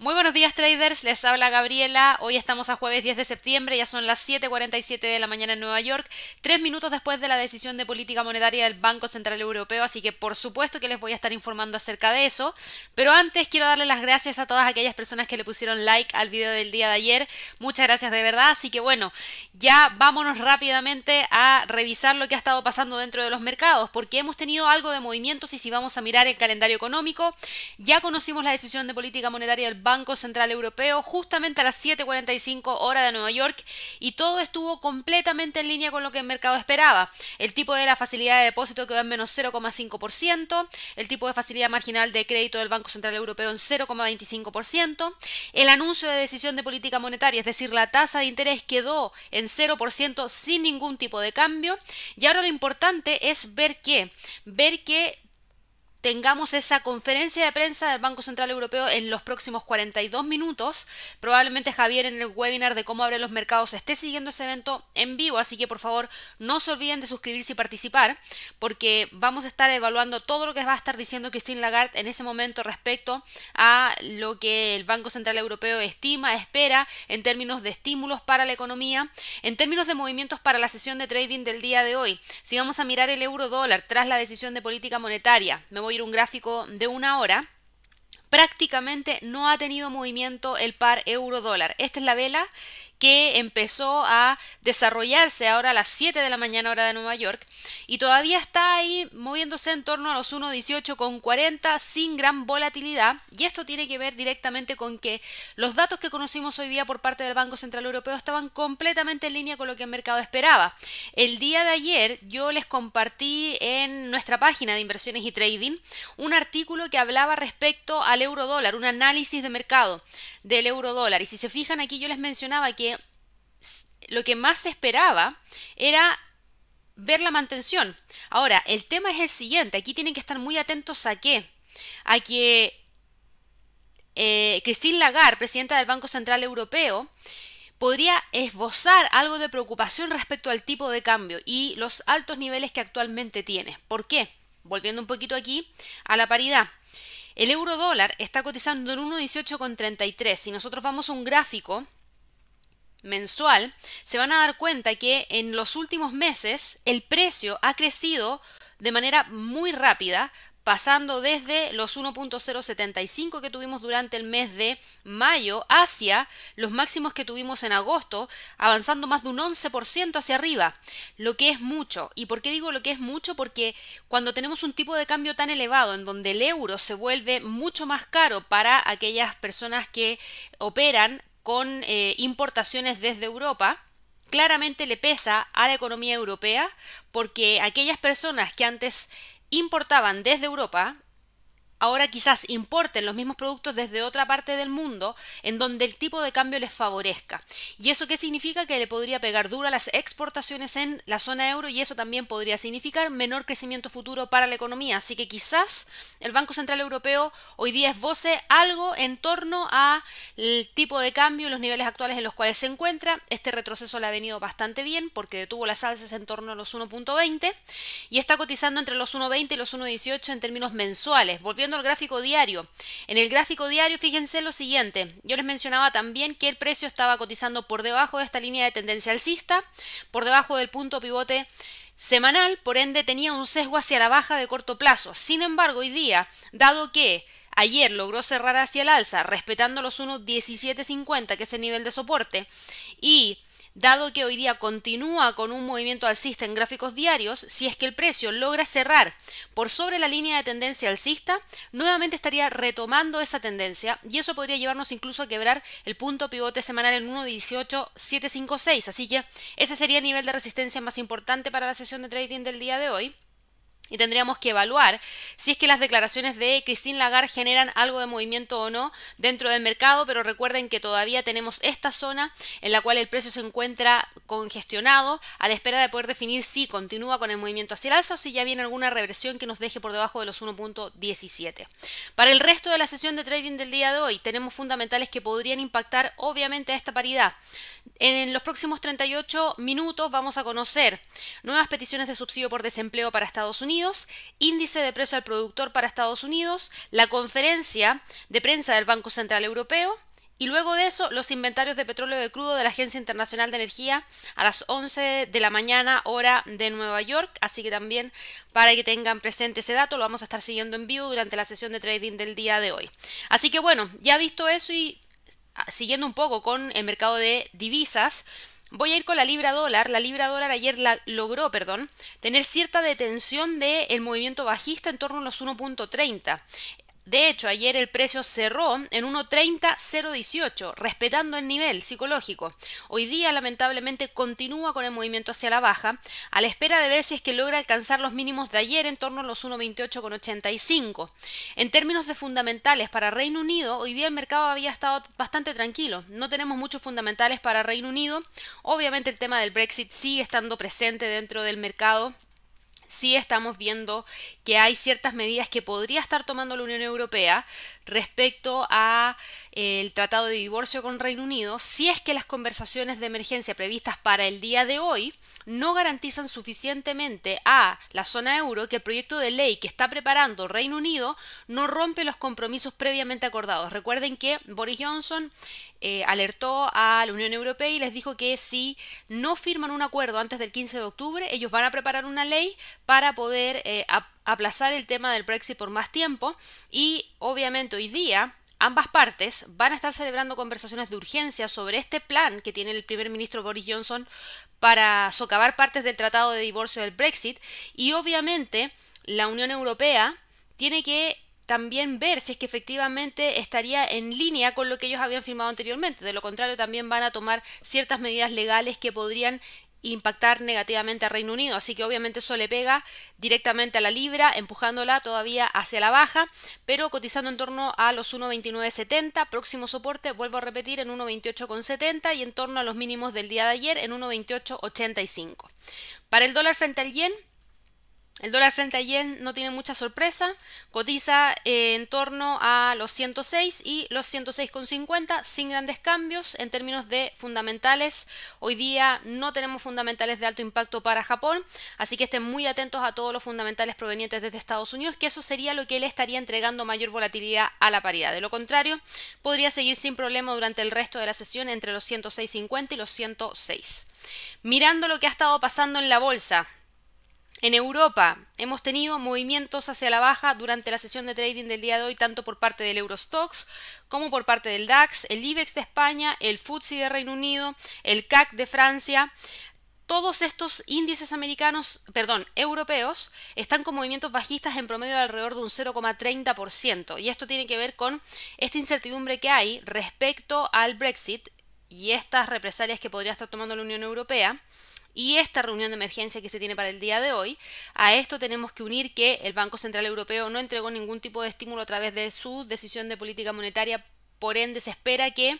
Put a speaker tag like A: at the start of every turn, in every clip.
A: Muy buenos días traders, les habla Gabriela. Hoy estamos a jueves 10 de septiembre, ya son las 7.47 de la mañana en Nueva York, tres minutos después de la decisión de política monetaria del Banco Central Europeo, así que por supuesto que les voy a estar informando acerca de eso. Pero antes quiero darle las gracias a todas aquellas personas que le pusieron like al video del día de ayer. Muchas gracias de verdad, así que bueno, ya vámonos rápidamente a revisar lo que ha estado pasando dentro de los mercados, porque hemos tenido algo de movimientos y si vamos a mirar el calendario económico, ya conocimos la decisión de política monetaria del Banco Central Europeo justamente a las 7.45 hora de Nueva York y todo estuvo completamente en línea con lo que el mercado esperaba. El tipo de la facilidad de depósito quedó en menos 0,5%, el tipo de facilidad marginal de crédito del Banco Central Europeo en 0,25%, el anuncio de decisión de política monetaria, es decir, la tasa de interés quedó en 0% sin ningún tipo de cambio y ahora lo importante es ver qué, ver que tengamos esa conferencia de prensa del Banco Central Europeo en los próximos 42 minutos. Probablemente Javier en el webinar de cómo abren los mercados esté siguiendo ese evento en vivo, así que por favor no se olviden de suscribirse y participar, porque vamos a estar evaluando todo lo que va a estar diciendo Christine Lagarde en ese momento respecto a lo que el Banco Central Europeo estima, espera en términos de estímulos para la economía, en términos de movimientos para la sesión de trading del día de hoy. Si vamos a mirar el euro dólar tras la decisión de política monetaria, me voy ir un gráfico de una hora, prácticamente no ha tenido movimiento el par euro dólar. Esta es la vela que empezó a desarrollarse ahora a las 7 de la mañana hora de Nueva York y todavía está ahí moviéndose en torno a los 1.18,40 sin gran volatilidad y esto tiene que ver directamente con que los datos que conocimos hoy día por parte del Banco Central Europeo estaban completamente en línea con lo que el mercado esperaba. El día de ayer yo les compartí en nuestra página de inversiones y trading un artículo que hablaba respecto al euro dólar, un análisis de mercado del euro dólar y si se fijan aquí yo les mencionaba que lo que más se esperaba era ver la mantención. Ahora, el tema es el siguiente, aquí tienen que estar muy atentos a qué, a que eh, Christine Lagarde, presidenta del Banco Central Europeo, podría esbozar algo de preocupación respecto al tipo de cambio y los altos niveles que actualmente tiene. ¿Por qué? Volviendo un poquito aquí a la paridad. El euro dólar está cotizando en 1,18,33. Si nosotros vamos a un gráfico mensual, se van a dar cuenta que en los últimos meses el precio ha crecido de manera muy rápida, pasando desde los 1.075 que tuvimos durante el mes de mayo hacia los máximos que tuvimos en agosto, avanzando más de un 11% hacia arriba, lo que es mucho. ¿Y por qué digo lo que es mucho? Porque cuando tenemos un tipo de cambio tan elevado en donde el euro se vuelve mucho más caro para aquellas personas que operan con eh, importaciones desde Europa, claramente le pesa a la economía europea porque aquellas personas que antes importaban desde Europa ahora quizás importen los mismos productos desde otra parte del mundo en donde el tipo de cambio les favorezca. ¿Y eso qué significa? Que le podría pegar duro a las exportaciones en la zona euro y eso también podría significar menor crecimiento futuro para la economía. Así que quizás el Banco Central Europeo hoy día esboce algo en torno al tipo de cambio y los niveles actuales en los cuales se encuentra. Este retroceso le ha venido bastante bien porque detuvo las alzas en torno a los 1.20 y está cotizando entre los 1.20 y los 1.18 en términos mensuales. Volviendo el gráfico diario. En el gráfico diario, fíjense lo siguiente. Yo les mencionaba también que el precio estaba cotizando por debajo de esta línea de tendencia alcista, por debajo del punto pivote semanal, por ende tenía un sesgo hacia la baja de corto plazo. Sin embargo, hoy día, dado que Ayer logró cerrar hacia el alza, respetando los 1.1750, que es el nivel de soporte, y dado que hoy día continúa con un movimiento alcista en gráficos diarios, si es que el precio logra cerrar por sobre la línea de tendencia alcista, nuevamente estaría retomando esa tendencia y eso podría llevarnos incluso a quebrar el punto pivote semanal en 1.18756. Así que ese sería el nivel de resistencia más importante para la sesión de trading del día de hoy. Y tendríamos que evaluar si es que las declaraciones de Christine Lagarde generan algo de movimiento o no dentro del mercado, pero recuerden que todavía tenemos esta zona en la cual el precio se encuentra congestionado a la espera de poder definir si continúa con el movimiento hacia el alza o si ya viene alguna reversión que nos deje por debajo de los 1.17. Para el resto de la sesión de trading del día de hoy tenemos fundamentales que podrían impactar obviamente a esta paridad. En los próximos 38 minutos vamos a conocer nuevas peticiones de subsidio por desempleo para Estados Unidos, Índice de precio al productor para Estados Unidos, la conferencia de prensa del Banco Central Europeo, y luego de eso, los inventarios de petróleo de crudo de la Agencia Internacional de Energía a las 11 de la mañana, hora de Nueva York. Así que también para que tengan presente ese dato, lo vamos a estar siguiendo en vivo durante la sesión de trading del día de hoy. Así que bueno, ya visto eso y ah, siguiendo un poco con el mercado de divisas, Voy a ir con la libra dólar. La libra dólar ayer la, logró, perdón, tener cierta detención del movimiento bajista en torno a los 1.30. De hecho, ayer el precio cerró en 1.30.018, respetando el nivel psicológico. Hoy día, lamentablemente, continúa con el movimiento hacia la baja, a la espera de ver si es que logra alcanzar los mínimos de ayer en torno a los 1.28.85. En términos de fundamentales para Reino Unido, hoy día el mercado había estado bastante tranquilo. No tenemos muchos fundamentales para Reino Unido. Obviamente el tema del Brexit sigue estando presente dentro del mercado sí estamos viendo que hay ciertas medidas que podría estar tomando la Unión Europea respecto a el tratado de divorcio con Reino Unido si es que las conversaciones de emergencia previstas para el día de hoy no garantizan suficientemente a la zona euro que el proyecto de ley que está preparando Reino Unido no rompe los compromisos previamente acordados. Recuerden que Boris Johnson eh, alertó a la Unión Europea y les dijo que si no firman un acuerdo antes del 15 de octubre, ellos van a preparar una ley para poder eh, aplazar el tema del Brexit por más tiempo y obviamente hoy día ambas partes van a estar celebrando conversaciones de urgencia sobre este plan que tiene el primer ministro Boris Johnson para socavar partes del tratado de divorcio del Brexit y obviamente la Unión Europea tiene que también ver si es que efectivamente estaría en línea con lo que ellos habían firmado anteriormente. De lo contrario, también van a tomar ciertas medidas legales que podrían impactar negativamente a Reino Unido, así que obviamente eso le pega directamente a la libra, empujándola todavía hacia la baja, pero cotizando en torno a los 1.2970, próximo soporte, vuelvo a repetir, en 1.2870 y en torno a los mínimos del día de ayer en 1.2885. Para el dólar frente al yen, el dólar frente a yen no tiene mucha sorpresa, cotiza eh, en torno a los 106 y los 106,50 sin grandes cambios en términos de fundamentales. Hoy día no tenemos fundamentales de alto impacto para Japón, así que estén muy atentos a todos los fundamentales provenientes desde Estados Unidos, que eso sería lo que le estaría entregando mayor volatilidad a la paridad. De lo contrario, podría seguir sin problema durante el resto de la sesión entre los 106,50 y los 106. Mirando lo que ha estado pasando en la bolsa, en Europa hemos tenido movimientos hacia la baja durante la sesión de trading del día de hoy, tanto por parte del Eurostox como por parte del DAX, el IBEX de España, el FTSE de Reino Unido, el CAC de Francia. Todos estos índices americanos, perdón, europeos, están con movimientos bajistas en promedio de alrededor de un 0,30%. Y esto tiene que ver con esta incertidumbre que hay respecto al Brexit y estas represalias que podría estar tomando la Unión Europea y esta reunión de emergencia que se tiene para el día de hoy, a esto tenemos que unir que el Banco Central Europeo no entregó ningún tipo de estímulo a través de su decisión de política monetaria, por ende se espera que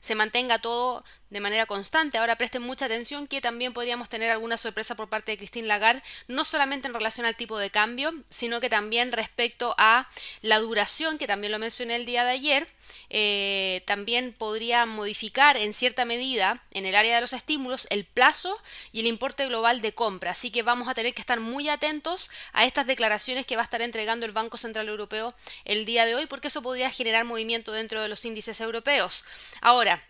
A: se mantenga todo de manera constante. Ahora presten mucha atención que también podríamos tener alguna sorpresa por parte de Christine Lagarde, no solamente en relación al tipo de cambio, sino que también respecto a la duración, que también lo mencioné el día de ayer, eh, también podría modificar en cierta medida en el área de los estímulos el plazo y el importe global de compra. Así que vamos a tener que estar muy atentos a estas declaraciones que va a estar entregando el Banco Central Europeo el día de hoy, porque eso podría generar movimiento dentro de los índices europeos. Ahora,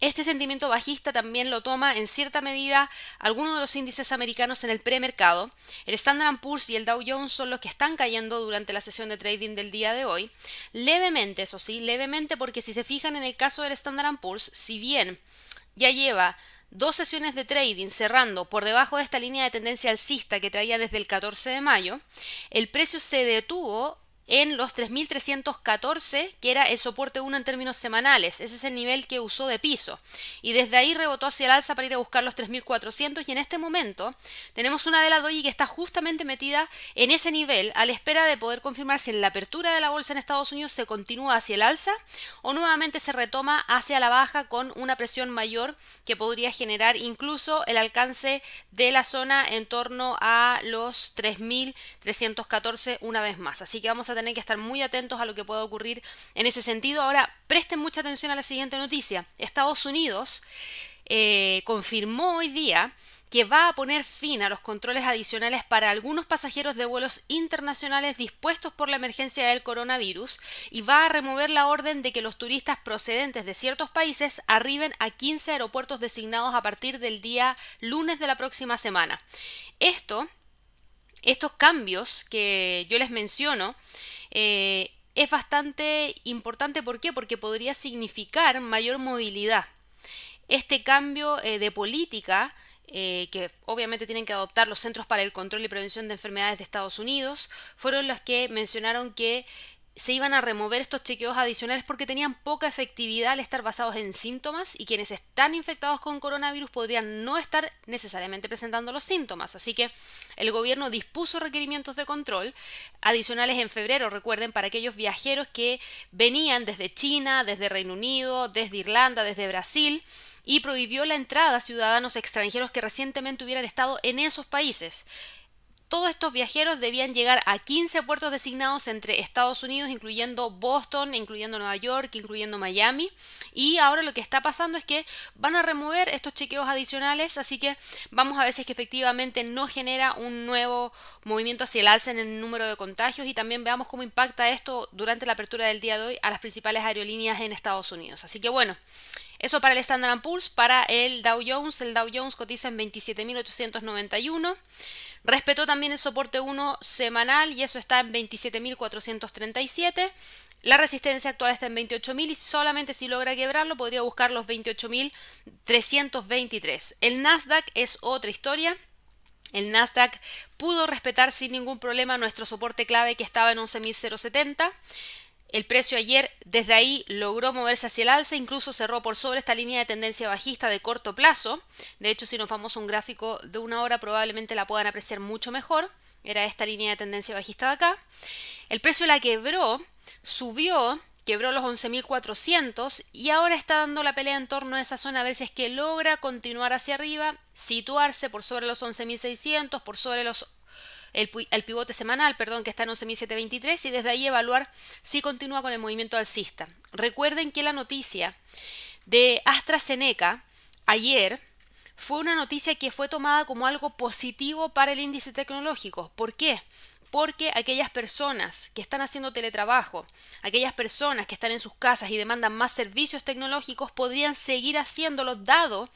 A: este sentimiento bajista también lo toma en cierta medida algunos de los índices americanos en el premercado. El Standard Poor's y el Dow Jones son los que están cayendo durante la sesión de trading del día de hoy. Levemente, eso sí, levemente porque si se fijan en el caso del Standard Poor's, si bien ya lleva dos sesiones de trading cerrando por debajo de esta línea de tendencia alcista que traía desde el 14 de mayo, el precio se detuvo en los 3.314, que era el soporte 1 en términos semanales. Ese es el nivel que usó de piso. Y desde ahí rebotó hacia el alza para ir a buscar los 3.400 y en este momento tenemos una vela doji que está justamente metida en ese nivel a la espera de poder confirmar si en la apertura de la bolsa en Estados Unidos se continúa hacia el alza o nuevamente se retoma hacia la baja con una presión mayor que podría generar incluso el alcance de la zona en torno a los 3.314 una vez más. Así que vamos a tener que estar muy atentos a lo que pueda ocurrir en ese sentido. Ahora, presten mucha atención a la siguiente noticia. Estados Unidos eh, confirmó hoy día que va a poner fin a los controles adicionales para algunos pasajeros de vuelos internacionales dispuestos por la emergencia del coronavirus y va a remover la orden de que los turistas procedentes de ciertos países arriben a 15 aeropuertos designados a partir del día lunes de la próxima semana. Esto, estos cambios que yo les menciono, eh, es bastante importante. ¿Por qué? Porque podría significar mayor movilidad. Este cambio eh, de política eh, que obviamente tienen que adoptar los Centros para el Control y Prevención de Enfermedades de Estados Unidos, fueron los que mencionaron que se iban a remover estos chequeos adicionales porque tenían poca efectividad al estar basados en síntomas y quienes están infectados con coronavirus podrían no estar necesariamente presentando los síntomas. Así que el gobierno dispuso requerimientos de control adicionales en febrero, recuerden, para aquellos viajeros que venían desde China, desde Reino Unido, desde Irlanda, desde Brasil y prohibió la entrada a ciudadanos extranjeros que recientemente hubieran estado en esos países. Todos estos viajeros debían llegar a 15 puertos designados entre Estados Unidos, incluyendo Boston, incluyendo Nueva York, incluyendo Miami. Y ahora lo que está pasando es que van a remover estos chequeos adicionales, así que vamos a ver si es que efectivamente no genera un nuevo movimiento hacia el alza en el número de contagios y también veamos cómo impacta esto durante la apertura del día de hoy a las principales aerolíneas en Estados Unidos. Así que bueno, eso para el Standard Poor's, para el Dow Jones, el Dow Jones cotiza en 27.891. Respetó también el soporte 1 semanal y eso está en 27.437. La resistencia actual está en 28.000 y solamente si logra quebrarlo podría buscar los 28.323. El Nasdaq es otra historia. El Nasdaq pudo respetar sin ningún problema nuestro soporte clave que estaba en 11.070. El precio ayer desde ahí logró moverse hacia el alza, incluso cerró por sobre esta línea de tendencia bajista de corto plazo. De hecho, si nos vamos a un gráfico de una hora, probablemente la puedan apreciar mucho mejor. Era esta línea de tendencia bajista de acá. El precio la quebró, subió, quebró los 11.400 y ahora está dando la pelea en torno a esa zona a ver si es que logra continuar hacia arriba, situarse por sobre los 11.600, por sobre los el, pivote semanal, perdón, que está en 11.723 y desde ahí evaluar si continúa con el movimiento alcista. Recuerden que la noticia de AstraZeneca ayer fue una noticia que fue tomada como algo positivo para el índice tecnológico. ¿Por qué? porque aquellas personas que están haciendo teletrabajo, aquellas personas que están en sus casas y demandan más servicios tecnológicos, podrían seguir haciéndolo dado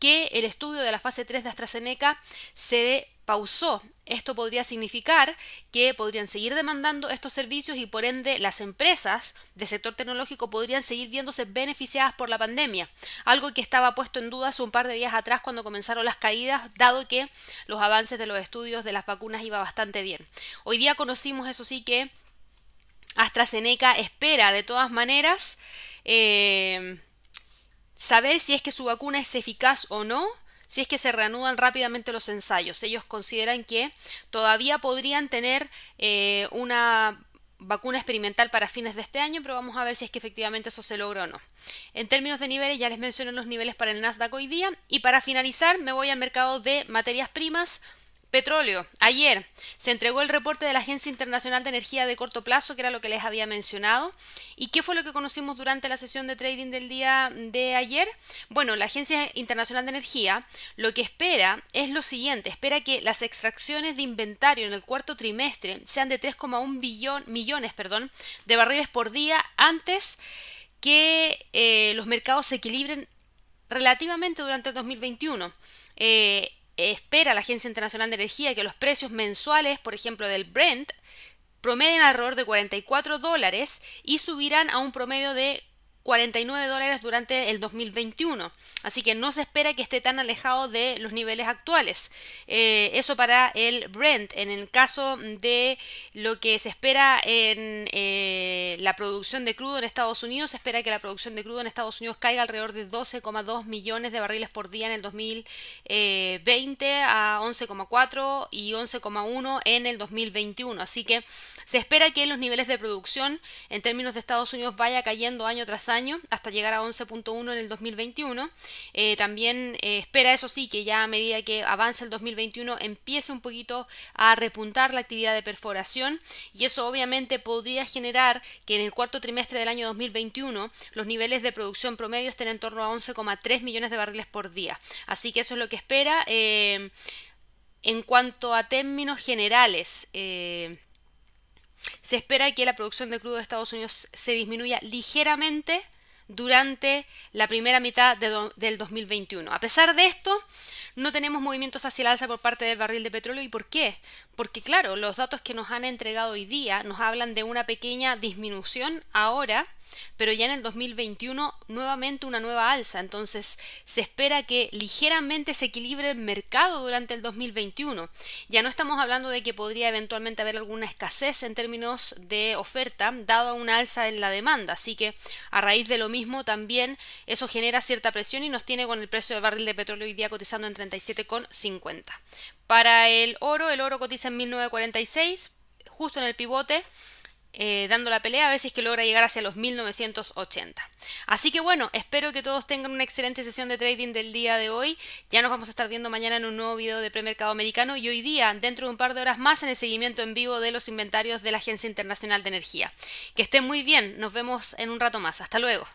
A: que el estudio de la fase 3 de AstraZeneca se pausó. Esto podría significar que podrían seguir demandando estos servicios y por ende las empresas del sector tecnológico podrían seguir viéndose beneficiadas por la pandemia, algo que estaba puesto en duda hace un par de días atrás cuando comenzaron las caídas, dado que los avances de los estudios de las vacunas iba bastante bien. Hoy día conocimos, eso sí, que AstraZeneca espera de todas maneras eh, saber si es que su vacuna es eficaz o no si es que se reanudan rápidamente los ensayos. Ellos consideran que todavía podrían tener eh, una vacuna experimental para fines de este año, pero vamos a ver si es que efectivamente eso se logra o no. En términos de niveles, ya les mencioné los niveles para el Nasdaq hoy día. Y para finalizar, me voy al mercado de materias primas. Petróleo. Ayer se entregó el reporte de la Agencia Internacional de Energía de Corto Plazo, que era lo que les había mencionado. ¿Y qué fue lo que conocimos durante la sesión de trading del día de ayer? Bueno, la Agencia Internacional de Energía lo que espera es lo siguiente. Espera que las extracciones de inventario en el cuarto trimestre sean de 3,1 millones perdón, de barriles por día antes que eh, los mercados se equilibren relativamente durante el 2021. Eh, espera la Agencia Internacional de Energía que los precios mensuales, por ejemplo, del Brent, promedien alrededor de 44 dólares y subirán a un promedio de 49 dólares durante el 2021. Así que no se espera que esté tan alejado de los niveles actuales. Eh, eso para el Brent. En el caso de lo que se espera en eh, la producción de crudo en Estados Unidos, se espera que la producción de crudo en Estados Unidos caiga alrededor de 12,2 millones de barriles por día en el 2020 a 11,4 y 11,1 en el 2021. Así que se espera que los niveles de producción en términos de Estados Unidos vaya cayendo año tras año hasta llegar a 11.1 en el 2021. Eh, también eh, espera eso sí que ya a medida que avance el 2021 empiece un poquito a repuntar la actividad de perforación y eso obviamente podría generar que en el cuarto trimestre del año 2021 los niveles de producción promedio estén en torno a 11,3 millones de barriles por día. Así que eso es lo que espera. Eh, en cuanto a términos generales, se espera que la producción de crudo de Estados Unidos se disminuya ligeramente durante la primera mitad del 2021. A pesar de esto, no tenemos movimientos hacia el alza por parte del barril de petróleo. ¿Y por qué? Porque claro, los datos que nos han entregado hoy día nos hablan de una pequeña disminución ahora pero ya en el 2021 nuevamente una nueva alza, entonces se espera que ligeramente se equilibre el mercado durante el 2021. Ya no estamos hablando de que podría eventualmente haber alguna escasez en términos de oferta, dada una alza en la demanda, así que a raíz de lo mismo también eso genera cierta presión y nos tiene con el precio del barril de petróleo hoy día cotizando en 37,50. Para el oro, el oro cotiza en 1946, justo en el pivote. Eh, dando la pelea a ver si es que logra llegar hacia los 1980. Así que bueno, espero que todos tengan una excelente sesión de trading del día de hoy. Ya nos vamos a estar viendo mañana en un nuevo video de premercado americano y hoy día, dentro de un par de horas más, en el seguimiento en vivo de los inventarios de la Agencia Internacional de Energía. Que estén muy bien, nos vemos en un rato más. Hasta luego.